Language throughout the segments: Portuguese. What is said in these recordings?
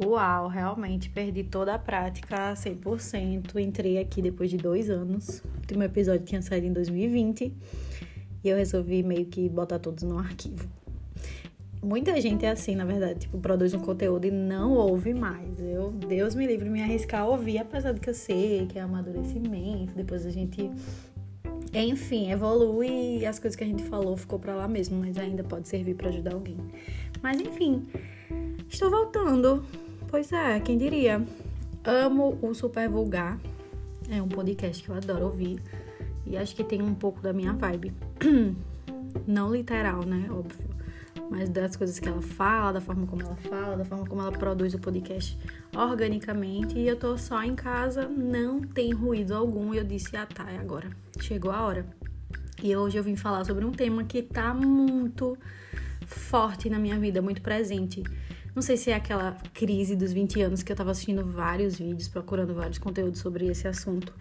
Uau, realmente perdi toda a prática 100%. Entrei aqui depois de dois anos. O último episódio tinha saído em 2020 e eu resolvi meio que botar todos no arquivo. Muita gente é assim, na verdade, tipo, produz um conteúdo e não ouve mais. Eu, Deus me livre me arriscar a ouvir, apesar de que eu sei que é amadurecimento, depois a gente enfim, evolui e as coisas que a gente falou ficou para lá mesmo, mas ainda pode servir para ajudar alguém. Mas enfim, estou voltando. Pois é, quem diria? Amo o Super Vulgar. É um podcast que eu adoro ouvir e acho que tem um pouco da minha vibe. Não literal, né? Óbvio mas das coisas que ela fala, da forma como ela fala, da forma como ela produz o podcast organicamente. E eu tô só em casa, não tem ruído algum. E eu disse: ah, tá, é agora. Chegou a hora. E hoje eu vim falar sobre um tema que tá muito forte na minha vida, muito presente. Não sei se é aquela crise dos 20 anos que eu tava assistindo vários vídeos, procurando vários conteúdos sobre esse assunto.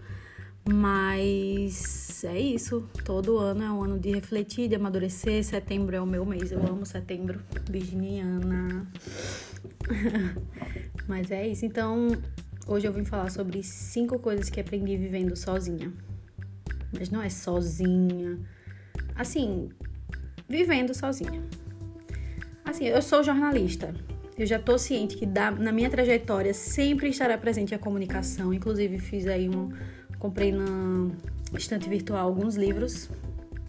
Mas é isso. Todo ano é um ano de refletir, de amadurecer. Setembro é o meu mês. Eu amo setembro. Virginiana. Mas é isso. Então, hoje eu vim falar sobre cinco coisas que aprendi vivendo sozinha. Mas não é sozinha. Assim, vivendo sozinha. Assim, eu sou jornalista. Eu já tô ciente que na minha trajetória sempre estará presente a comunicação. Inclusive, fiz aí um Comprei na estante virtual alguns livros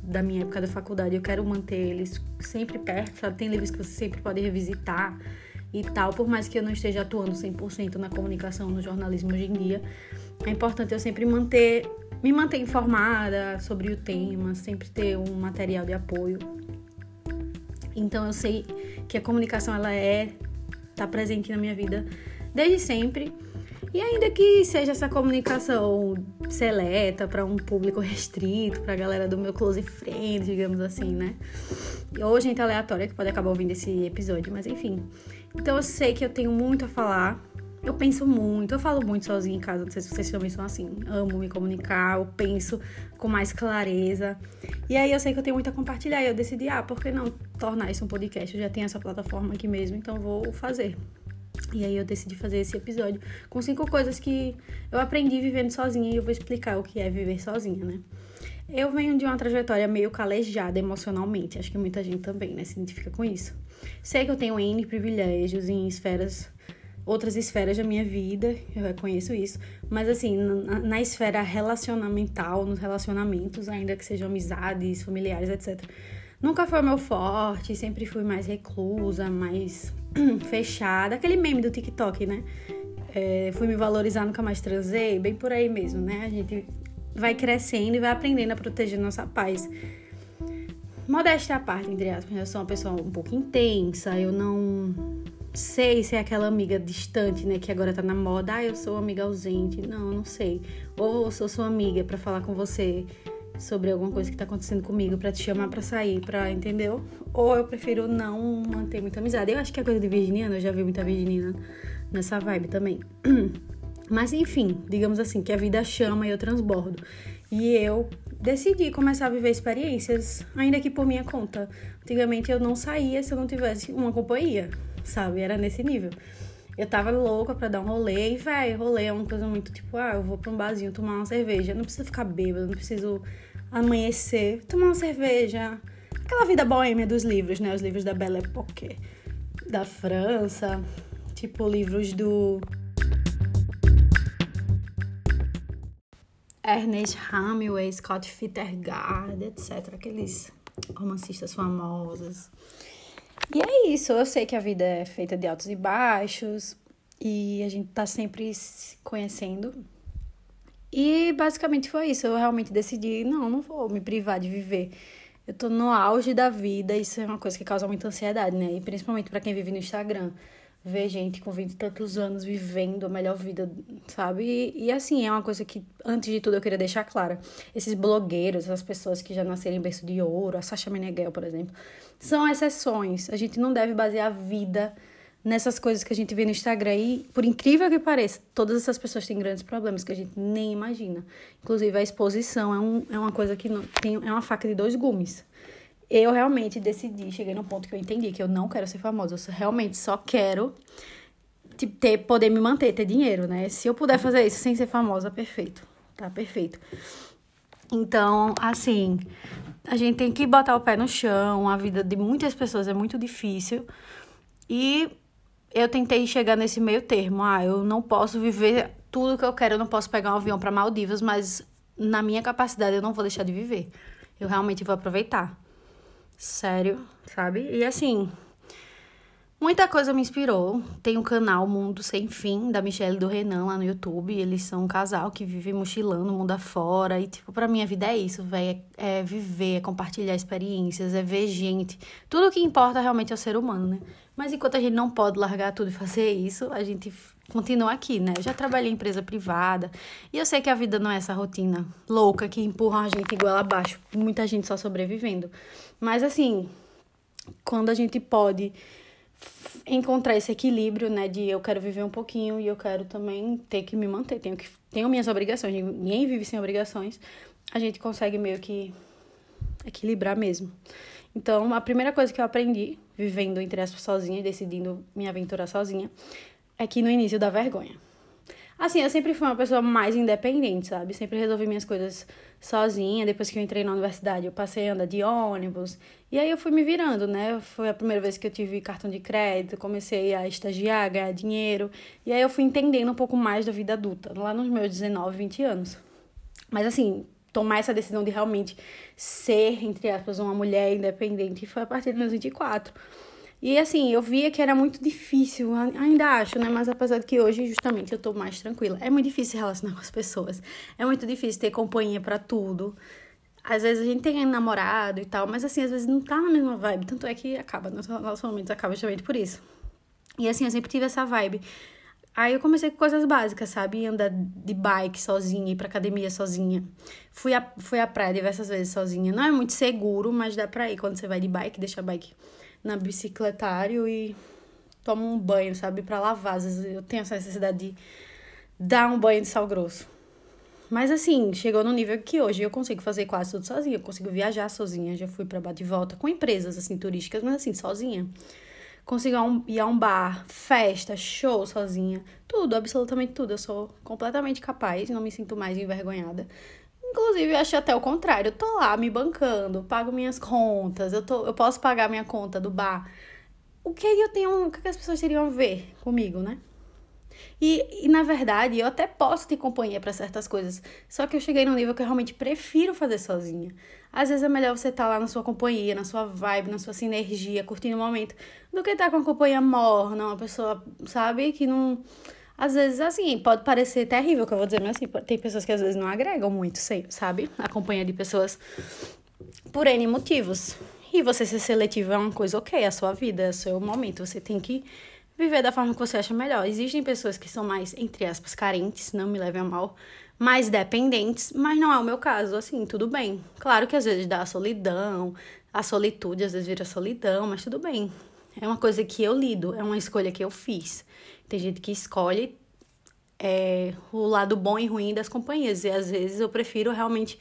da minha época da faculdade. Eu quero manter eles sempre perto, sabe? Tem livros que você sempre pode revisitar e tal. Por mais que eu não esteja atuando 100% na comunicação, no jornalismo hoje em dia, é importante eu sempre manter, me manter informada sobre o tema, sempre ter um material de apoio. Então eu sei que a comunicação ela é tá presente na minha vida desde sempre e ainda que seja essa comunicação seleta para um público restrito, para a galera do meu close friend, digamos assim, né? Ou gente aleatória que pode acabar ouvindo esse episódio, mas enfim. Então eu sei que eu tenho muito a falar. Eu penso muito, eu falo muito sozinha em casa, não sei se vocês também são assim. Amo me comunicar, eu penso com mais clareza. E aí eu sei que eu tenho muito a compartilhar e eu decidi, ah, por que não tornar isso um podcast? Eu já tenho essa plataforma aqui mesmo, então vou fazer. E aí eu decidi fazer esse episódio com cinco coisas que eu aprendi vivendo sozinha e eu vou explicar o que é viver sozinha, né? Eu venho de uma trajetória meio calejada emocionalmente, acho que muita gente também, né, se identifica com isso. Sei que eu tenho N privilégios em esferas, outras esferas da minha vida, eu reconheço isso, mas assim, na, na esfera relacionamental, nos relacionamentos, ainda que sejam amizades, familiares, etc., nunca foi meu forte, sempre fui mais reclusa, mais fechada. Aquele meme do TikTok, né? É, fui me valorizar, nunca mais transei, bem por aí mesmo, né? A gente vai crescendo e vai aprendendo a proteger nossa paz. Modéstia à parte, entre aspas, eu sou uma pessoa um pouco intensa, eu não sei se é aquela amiga distante, né, que agora tá na moda, ah, eu sou amiga ausente. Não, não sei. Ou eu sou sua amiga para falar com você sobre alguma coisa que tá acontecendo comigo para te chamar para sair, para entendeu? Ou eu prefiro não manter muita amizade. Eu acho que é coisa de virginiana, eu já vi muita virginiana nessa vibe também. Mas enfim, digamos assim, que a vida chama e eu transbordo. E eu decidi começar a viver experiências, ainda que por minha conta. Antigamente eu não saía se eu não tivesse uma companhia, sabe? Era nesse nível. Eu tava louca pra dar um rolê e, velho, rolê é uma coisa muito tipo, ah, eu vou pra um barzinho tomar uma cerveja. Não preciso ficar bêbado, não preciso amanhecer, tomar uma cerveja. Aquela vida boêmia dos livros, né? Os livros da Belle Époque, da França, tipo livros do Ernest Hemingway, Scott Fittergard, etc. Aqueles romancistas famosos. E é isso, eu sei que a vida é feita de altos e baixos e a gente tá sempre se conhecendo, e basicamente foi isso. Eu realmente decidi, não, não vou me privar de viver. Eu tô no auge da vida, isso é uma coisa que causa muita ansiedade, né? E principalmente para quem vive no Instagram. Ver gente com 20 e tantos anos vivendo a melhor vida, sabe? E, e, assim, é uma coisa que, antes de tudo, eu queria deixar clara. Esses blogueiros, essas pessoas que já nasceram em berço de ouro, a Sasha Meneghel, por exemplo, são exceções. A gente não deve basear a vida nessas coisas que a gente vê no Instagram. E, por incrível que pareça, todas essas pessoas têm grandes problemas que a gente nem imagina. Inclusive, a exposição é, um, é uma coisa que não, tem, é uma faca de dois gumes. Eu realmente decidi, cheguei no ponto que eu entendi que eu não quero ser famosa, eu realmente só quero tipo, ter, poder me manter, ter dinheiro, né? Se eu puder fazer isso sem ser famosa, perfeito. Tá perfeito. Então, assim, a gente tem que botar o pé no chão. A vida de muitas pessoas é muito difícil. E eu tentei chegar nesse meio termo. Ah, eu não posso viver tudo que eu quero, eu não posso pegar um avião para Maldivas, mas na minha capacidade eu não vou deixar de viver. Eu realmente vou aproveitar. Sério, sabe? E assim, Muita coisa me inspirou. Tem o canal Mundo Sem Fim, da Michelle e do Renan lá no YouTube. Eles são um casal que vive mochilando o mundo afora. E, tipo, pra mim a vida é isso, velho. É, é, viver, é compartilhar experiências, é ver gente. Tudo que importa realmente é o ser humano, né? Mas enquanto a gente não pode largar tudo e fazer isso, a gente continua aqui, né? Eu já trabalhei em empresa privada. E eu sei que a vida não é essa rotina louca que empurra a gente igual abaixo. Muita gente só sobrevivendo. Mas, assim, quando a gente pode encontrar esse equilíbrio, né, de eu quero viver um pouquinho e eu quero também ter que me manter, tenho que tenho minhas obrigações, ninguém vive sem obrigações. A gente consegue meio que equilibrar mesmo. Então, a primeira coisa que eu aprendi vivendo entre aspas sozinha e decidindo me aventurar sozinha é que no início dá vergonha. Assim, eu sempre fui uma pessoa mais independente, sabe? Sempre resolvi minhas coisas sozinha. Depois que eu entrei na universidade, eu passei a andar de ônibus. E aí eu fui me virando, né? Foi a primeira vez que eu tive cartão de crédito, comecei a estagiar, ganhar dinheiro. E aí eu fui entendendo um pouco mais da vida adulta, lá nos meus 19, 20 anos. Mas assim, tomar essa decisão de realmente ser, entre aspas, uma mulher independente foi a partir dos meus 24. E assim, eu via que era muito difícil, ainda acho, né? Mas apesar de que hoje, justamente, eu tô mais tranquila. É muito difícil relacionar com as pessoas. É muito difícil ter companhia para tudo. Às vezes a gente tem namorado e tal, mas assim, às vezes não tá na mesma vibe. Tanto é que acaba, nossos relacionamentos acabam justamente por isso. E assim, eu sempre tive essa vibe. Aí eu comecei com coisas básicas, sabe? Andar de bike sozinha, ir pra academia sozinha. Fui à, fui à praia diversas vezes sozinha. Não é muito seguro, mas dá pra ir quando você vai de bike, deixa a bike na bicicletário e tomo um banho, sabe, para lavar. Às vezes eu tenho essa necessidade de dar um banho de sal grosso. Mas assim, chegou no nível que hoje eu consigo fazer quase tudo sozinha. Eu consigo viajar sozinha. Já fui para bate e volta com empresas assim turísticas, mas assim, sozinha. Consigo ir a um bar, festa, show sozinha. Tudo, absolutamente tudo. Eu sou completamente capaz, não me sinto mais envergonhada Inclusive, eu acho até o contrário. Eu tô lá me bancando, pago minhas contas, eu, tô, eu posso pagar minha conta do bar. O que eu tenho. O que as pessoas teriam a ver comigo, né? E, e na verdade, eu até posso ter companhia para certas coisas. Só que eu cheguei num nível que eu realmente prefiro fazer sozinha. Às vezes é melhor você estar tá lá na sua companhia, na sua vibe, na sua sinergia, curtindo o momento, do que estar tá com uma companhia morna, uma pessoa, sabe, que não às vezes, assim, pode parecer terrível que eu vou dizer, mas assim, tem pessoas que às vezes não agregam muito, sabe? A companhia de pessoas por N motivos. E você ser seletivo é uma coisa ok, é a sua vida, é o seu momento. Você tem que viver da forma que você acha melhor. Existem pessoas que são mais, entre aspas, carentes, não me levem a mal, mais dependentes, mas não é o meu caso, assim, tudo bem. Claro que às vezes dá a solidão, a solitude às vezes vira solidão, mas tudo bem. É uma coisa que eu lido, é uma escolha que eu fiz. Tem gente que escolhe é, o lado bom e ruim das companhias. E às vezes eu prefiro realmente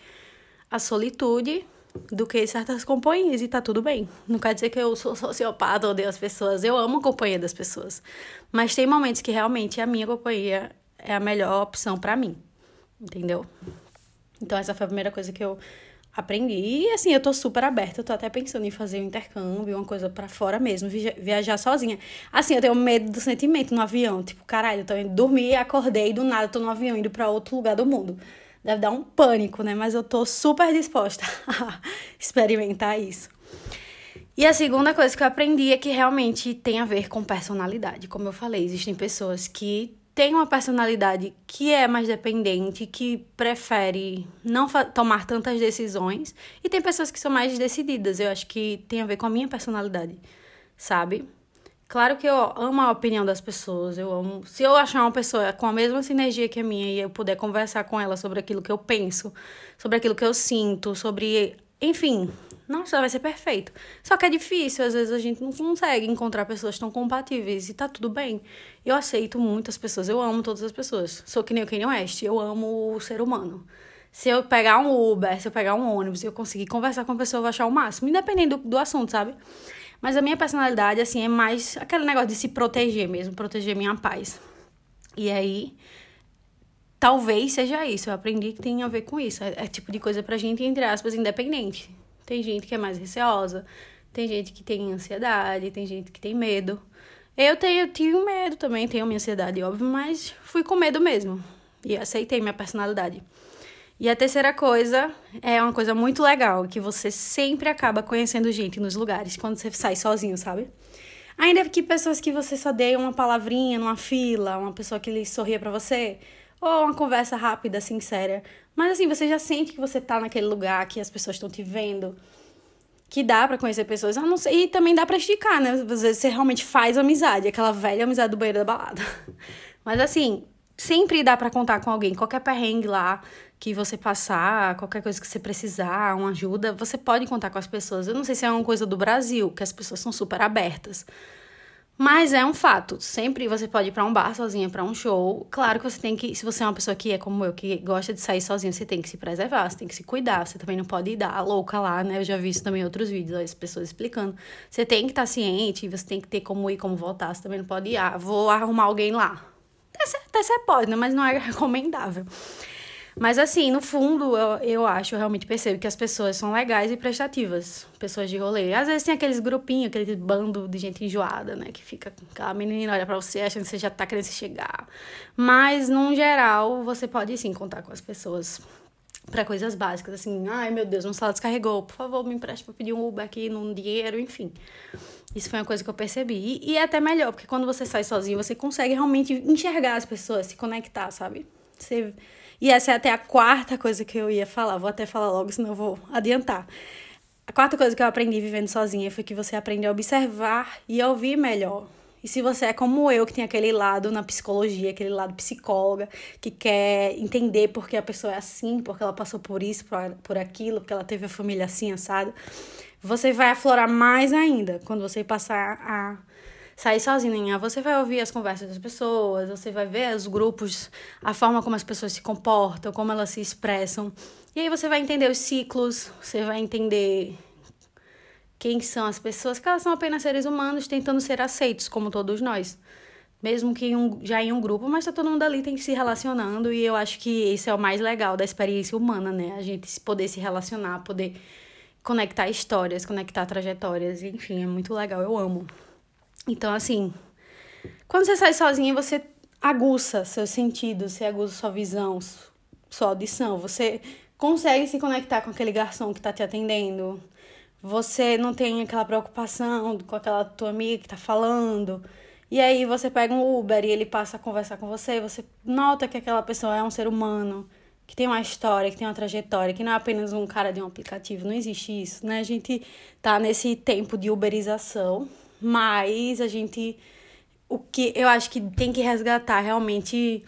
a solitude do que certas companhias e tá tudo bem. Não quer dizer que eu sou sociopata, odeio as pessoas. Eu amo a companhia das pessoas. Mas tem momentos que realmente a minha companhia é a melhor opção para mim. Entendeu? Então essa foi a primeira coisa que eu aprendi. E assim, eu tô super aberta, eu tô até pensando em fazer um intercâmbio, uma coisa para fora mesmo, viajar sozinha. Assim, eu tenho medo do sentimento no avião, tipo, caralho, eu tô indo dormir, acordei do nada, tô no avião indo para outro lugar do mundo. Deve dar um pânico, né? Mas eu tô super disposta a experimentar isso. E a segunda coisa que eu aprendi é que realmente tem a ver com personalidade. Como eu falei, existem pessoas que tem uma personalidade que é mais dependente, que prefere não tomar tantas decisões, e tem pessoas que são mais decididas. Eu acho que tem a ver com a minha personalidade, sabe? Claro que eu amo a opinião das pessoas, eu amo. Se eu achar uma pessoa com a mesma sinergia que a minha e eu puder conversar com ela sobre aquilo que eu penso, sobre aquilo que eu sinto, sobre. Enfim, nossa, vai ser perfeito. Só que é difícil, às vezes a gente não consegue encontrar pessoas tão compatíveis e tá tudo bem. Eu aceito muitas pessoas, eu amo todas as pessoas. Sou que nem o Kanye West, eu amo o ser humano. Se eu pegar um Uber, se eu pegar um ônibus e eu conseguir conversar com a pessoa, eu vou achar o máximo, independente do, do assunto, sabe? Mas a minha personalidade, assim, é mais aquele negócio de se proteger mesmo, proteger minha paz. E aí, talvez seja isso. Eu aprendi que tem a ver com isso. É, é tipo de coisa pra gente, entre aspas, independente. Tem gente que é mais receosa, tem gente que tem ansiedade, tem gente que tem medo. Eu tenho, tive medo também, tenho minha ansiedade, óbvio, mas fui com medo mesmo. E aceitei minha personalidade. E a terceira coisa é uma coisa muito legal, que você sempre acaba conhecendo gente nos lugares, quando você sai sozinho, sabe? Ainda que pessoas que você só dê uma palavrinha numa fila, uma pessoa que lhe sorria para você, ou uma conversa rápida, sincera. Mas assim, você já sente que você tá naquele lugar, que as pessoas estão te vendo, que dá para conhecer pessoas. não sei, e também dá para esticar, né? Às vezes você realmente faz amizade, aquela velha amizade do banheiro da balada. Mas assim, sempre dá para contar com alguém, qualquer perrengue lá que você passar, qualquer coisa que você precisar, uma ajuda, você pode contar com as pessoas. Eu não sei se é uma coisa do Brasil, que as pessoas são super abertas. Mas é um fato. Sempre você pode ir para um bar sozinha, para um show. Claro que você tem que, se você é uma pessoa que é como eu, que gosta de sair sozinha, você tem que se preservar, você tem que se cuidar. Você também não pode ir dar louca lá, né? Eu já vi isso também em outros vídeos, as pessoas explicando. Você tem que estar ciente, você tem que ter como ir, como voltar. Você também não pode ir, ah, vou arrumar alguém lá. Até, até você pode, né? Mas não é recomendável. Mas assim, no fundo, eu, eu acho, eu realmente percebo que as pessoas são legais e prestativas, pessoas de rolê. Às vezes tem aqueles grupinhos, aquele bando de gente enjoada, né? Que fica, aquela menina olha pra você achando que você já tá querendo se chegar. Mas, num geral, você pode sim contar com as pessoas para coisas básicas, assim, ai meu Deus, meu celular descarregou, por favor, me empreste pra pedir um Uber aqui, num dinheiro, enfim. Isso foi uma coisa que eu percebi. E, e é até melhor, porque quando você sai sozinho, você consegue realmente enxergar as pessoas, se conectar, sabe? Você e essa é até a quarta coisa que eu ia falar. Vou até falar logo, senão vou adiantar. A quarta coisa que eu aprendi vivendo sozinha foi que você aprende a observar e a ouvir melhor. E se você é como eu, que tem aquele lado na psicologia, aquele lado psicóloga, que quer entender porque a pessoa é assim, porque ela passou por isso, por, por aquilo, porque ela teve a família assim, assado, você vai aflorar mais ainda quando você passar a sair sozinha, você vai ouvir as conversas das pessoas, você vai ver os grupos, a forma como as pessoas se comportam, como elas se expressam. E aí você vai entender os ciclos, você vai entender quem são as pessoas, que elas são apenas seres humanos tentando ser aceitos, como todos nós. Mesmo que um, já em um grupo, mas tá todo mundo ali tem que se relacionando, e eu acho que esse é o mais legal da experiência humana, né? A gente poder se relacionar, poder conectar histórias, conectar trajetórias, enfim, é muito legal, eu amo. Então, assim, quando você sai sozinha, você aguça seus sentidos, você aguça sua visão, sua audição, você consegue se conectar com aquele garçom que tá te atendendo. Você não tem aquela preocupação com aquela tua amiga que tá falando. E aí você pega um Uber e ele passa a conversar com você, você nota que aquela pessoa é um ser humano, que tem uma história, que tem uma trajetória, que não é apenas um cara de um aplicativo, não existe isso, né? A gente tá nesse tempo de uberização, mas a gente. O que eu acho que tem que resgatar realmente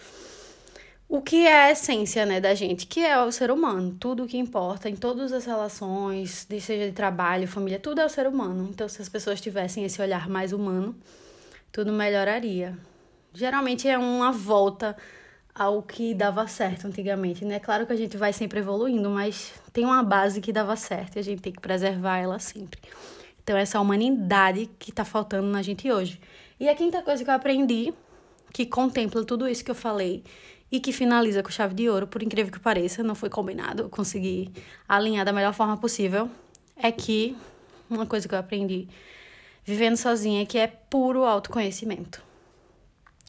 o que é a essência né, da gente, que é o ser humano. Tudo o que importa em todas as relações, seja de trabalho, família, tudo é o ser humano. Então, se as pessoas tivessem esse olhar mais humano, tudo melhoraria. Geralmente é uma volta ao que dava certo antigamente, né? Claro que a gente vai sempre evoluindo, mas tem uma base que dava certo e a gente tem que preservar ela sempre. Então, essa humanidade que tá faltando na gente hoje. E a quinta coisa que eu aprendi, que contempla tudo isso que eu falei e que finaliza com chave de ouro, por incrível que pareça, não foi combinado, eu consegui alinhar da melhor forma possível, é que uma coisa que eu aprendi vivendo sozinha é que é puro autoconhecimento.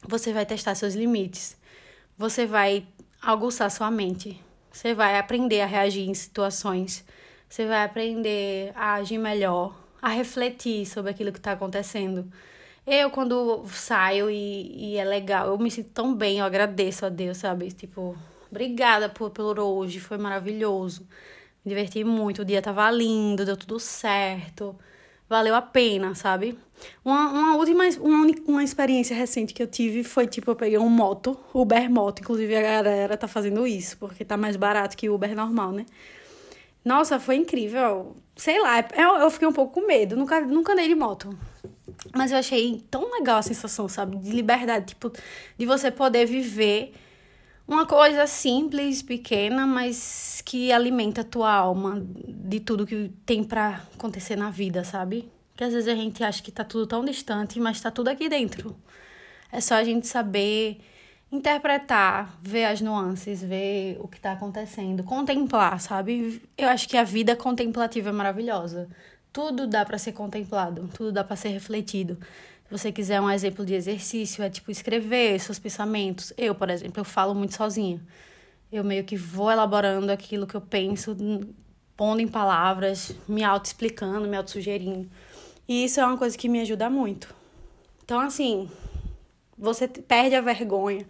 Você vai testar seus limites, você vai aguçar sua mente, você vai aprender a reagir em situações, você vai aprender a agir melhor, a refletir sobre aquilo que está acontecendo. Eu, quando saio e, e é legal, eu me sinto tão bem, eu agradeço a Deus, sabe? Tipo, obrigada por, por hoje, foi maravilhoso. Me diverti muito, o dia tava lindo, deu tudo certo. Valeu a pena, sabe? Uma, uma última uma, uma experiência recente que eu tive foi tipo, eu peguei um moto, Uber Moto, inclusive a galera tá fazendo isso, porque tá mais barato que o Uber normal, né? Nossa, foi incrível. Sei lá, eu, eu fiquei um pouco com medo. Nunca, nunca andei de moto. Mas eu achei tão legal a sensação, sabe? De liberdade, tipo, de você poder viver uma coisa simples, pequena, mas que alimenta a tua alma de tudo que tem para acontecer na vida, sabe? Que às vezes a gente acha que tá tudo tão distante, mas tá tudo aqui dentro. É só a gente saber interpretar, ver as nuances, ver o que está acontecendo, contemplar, sabe? Eu acho que a vida contemplativa é maravilhosa. Tudo dá para ser contemplado, tudo dá para ser refletido. Se você quiser um exemplo de exercício, é tipo escrever seus pensamentos. Eu, por exemplo, eu falo muito sozinha. Eu meio que vou elaborando aquilo que eu penso, pondo em palavras, me auto-explicando, me auto-sugerindo. E isso é uma coisa que me ajuda muito. Então, assim, você perde a vergonha,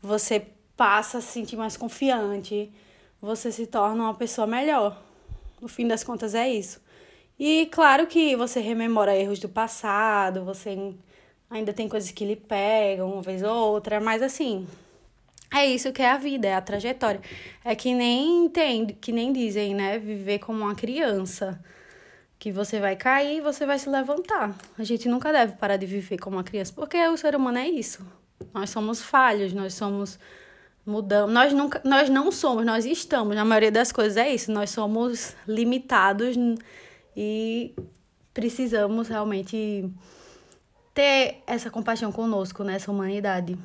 você passa a se sentir mais confiante, você se torna uma pessoa melhor. No fim das contas é isso. E claro que você rememora erros do passado, você ainda tem coisas que lhe pegam uma vez ou outra, mas assim, é isso que é a vida, é a trajetória. É que nem tem, que nem dizem, né, viver como uma criança que você vai cair e você vai se levantar. A gente nunca deve parar de viver como uma criança, porque o ser humano é isso. Nós somos falhos, nós somos mudamos, nós nunca, nós não somos, nós estamos, na maioria das coisas é isso, nós somos limitados e precisamos realmente ter essa compaixão conosco nessa humanidade.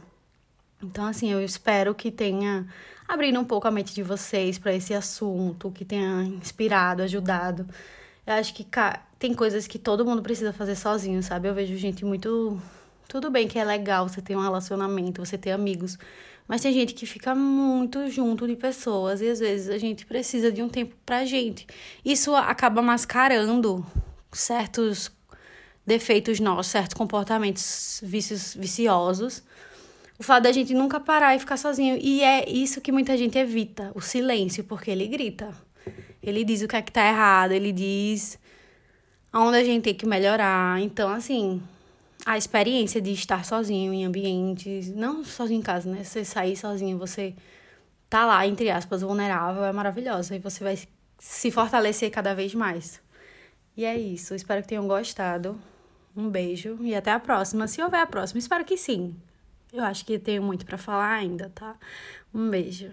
Então, assim, eu espero que tenha abrido um pouco a mente de vocês para esse assunto, que tenha inspirado, ajudado. Eu acho que tem coisas que todo mundo precisa fazer sozinho, sabe? Eu vejo gente muito. Tudo bem que é legal você ter um relacionamento, você ter amigos, mas tem gente que fica muito junto de pessoas e às vezes a gente precisa de um tempo pra gente. Isso acaba mascarando certos defeitos nossos, certos comportamentos vícios, viciosos. O fato da gente nunca parar e ficar sozinho. E é isso que muita gente evita, o silêncio, porque ele grita. Ele diz o que é que tá errado, ele diz onde a gente tem que melhorar. Então, assim, a experiência de estar sozinho em ambientes, não sozinho em casa, né? Você sair sozinho, você tá lá, entre aspas, vulnerável, é maravilhosa. E você vai se fortalecer cada vez mais. E é isso. Espero que tenham gostado. Um beijo e até a próxima. Se houver a próxima, espero que sim. Eu acho que tenho muito para falar ainda, tá? Um beijo.